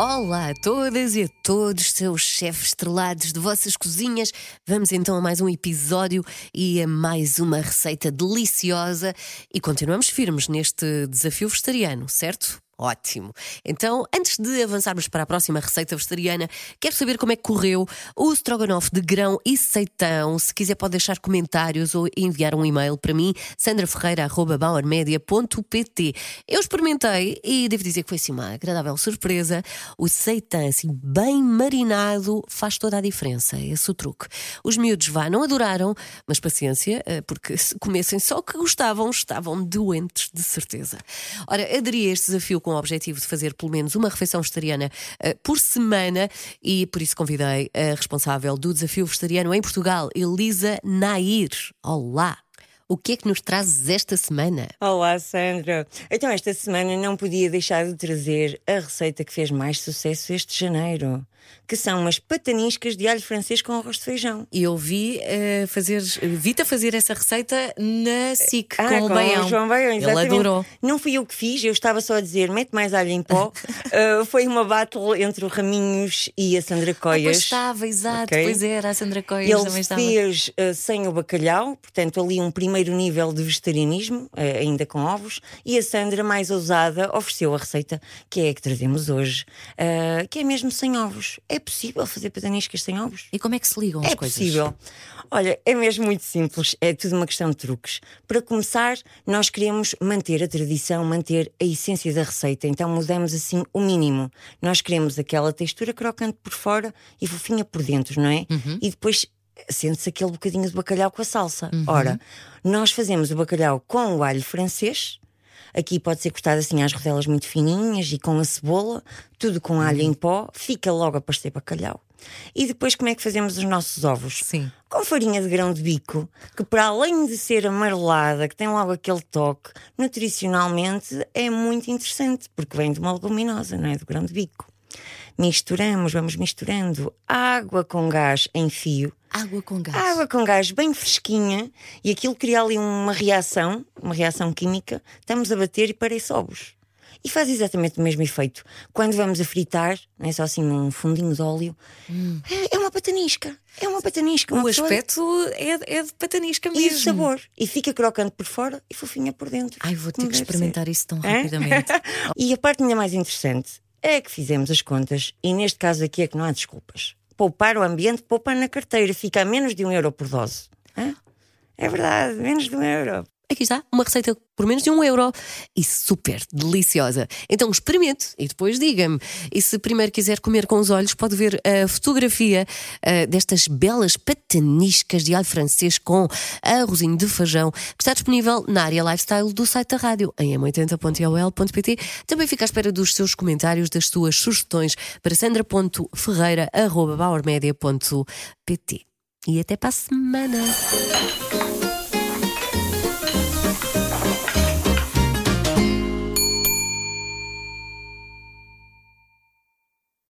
Olá a todas e a todos, seus chefes estrelados de vossas cozinhas. Vamos então a mais um episódio e a mais uma receita deliciosa. E continuamos firmes neste desafio vegetariano, certo? Ótimo. Então, antes de avançarmos para a próxima receita vegetariana, quero saber como é que correu o strogonoff de grão e seitão. Se quiser, pode deixar comentários ou enviar um e-mail para mim, sandraferreira.bauermedia.pt. Eu experimentei e devo dizer que foi assim uma agradável surpresa. O seitão, assim, bem marinado, faz toda a diferença. É esse o truque. Os miúdos vá, não adoraram, mas paciência, eh, porque se comessem só o que gostavam, estavam doentes, de certeza. Ora, aderi a este desafio com o objetivo de fazer pelo menos uma refeição vegetariana uh, por semana e por isso convidei a responsável do desafio vegetariano em Portugal, Elisa Nair. Olá! O que é que nos trazes esta semana? Olá, Sandra. Então, esta semana não podia deixar de trazer a receita que fez mais sucesso este janeiro que são umas pataniscas de alho francês com arroz de feijão. E eu vi uh, fazer, vi-te a fazer essa receita na SIC ah, com, com o Baião. O João Baião, exatamente. Ele adorou. Não fui eu que fiz, eu estava só a dizer, mete mais alho em pó. uh, foi uma battle entre o Raminhos e a Sandra Coias. Ah, pois estava, exato, okay. pois era, a Sandra Coias Ele também estava. fez uh, sem o bacalhau, portanto ali um primeiro nível de vegetarianismo, ainda com ovos, e a Sandra, mais ousada, ofereceu a receita que é a que trazemos hoje, que é mesmo sem ovos. É possível fazer pataniscas sem ovos. E como é que se ligam as é coisas? É possível. Olha, é mesmo muito simples, é tudo uma questão de truques. Para começar, nós queremos manter a tradição, manter a essência da receita, então mudamos assim o mínimo. Nós queremos aquela textura crocante por fora e fofinha por dentro, não é? Uhum. E depois sente-se aquele bocadinho de bacalhau com a salsa. Uhum. Ora, nós fazemos o bacalhau com o alho francês, Aqui pode ser cortado assim às rodelas muito fininhas e com a cebola, tudo com alho uhum. em pó, fica logo a parecer bacalhau. E depois como é que fazemos os nossos ovos? Sim. Com farinha de grão de bico, que para além de ser amarelada, que tem logo aquele toque, nutricionalmente é muito interessante, porque vem de uma leguminosa, não é? Do grão de bico. Misturamos, vamos misturando água com gás em fio. Água com gás. Água com gás bem fresquinha e aquilo cria ali uma reação, uma reação química. Estamos a bater e parece ovos. E faz exatamente o mesmo efeito. Quando vamos a fritar, não é só assim um fundinho de óleo, hum. é, uma patanisca. É uma patanisca. Uma o aspecto é, é, de patanisca mesmo. E o sabor. E fica crocante por fora e fofinha por dentro. Ai, vou ter que experimentar ser. isso tão rapidamente. e a parte ainda mais interessante é que fizemos as contas e neste caso aqui é que não há desculpas. Poupar o ambiente, poupar na carteira, fica a menos de um euro por dose. É verdade, menos de um euro aqui está, uma receita por menos de um euro e super deliciosa. Então experimente e depois diga-me. E se primeiro quiser comer com os olhos, pode ver a fotografia uh, destas belas pataniscas de alho francês com arrozinho de feijão, que está disponível na área lifestyle do site da rádio, em m80.ol.pt. Também fica à espera dos seus comentários, das suas sugestões para sandra.ferreira.bauermedia.pt. E até para a semana!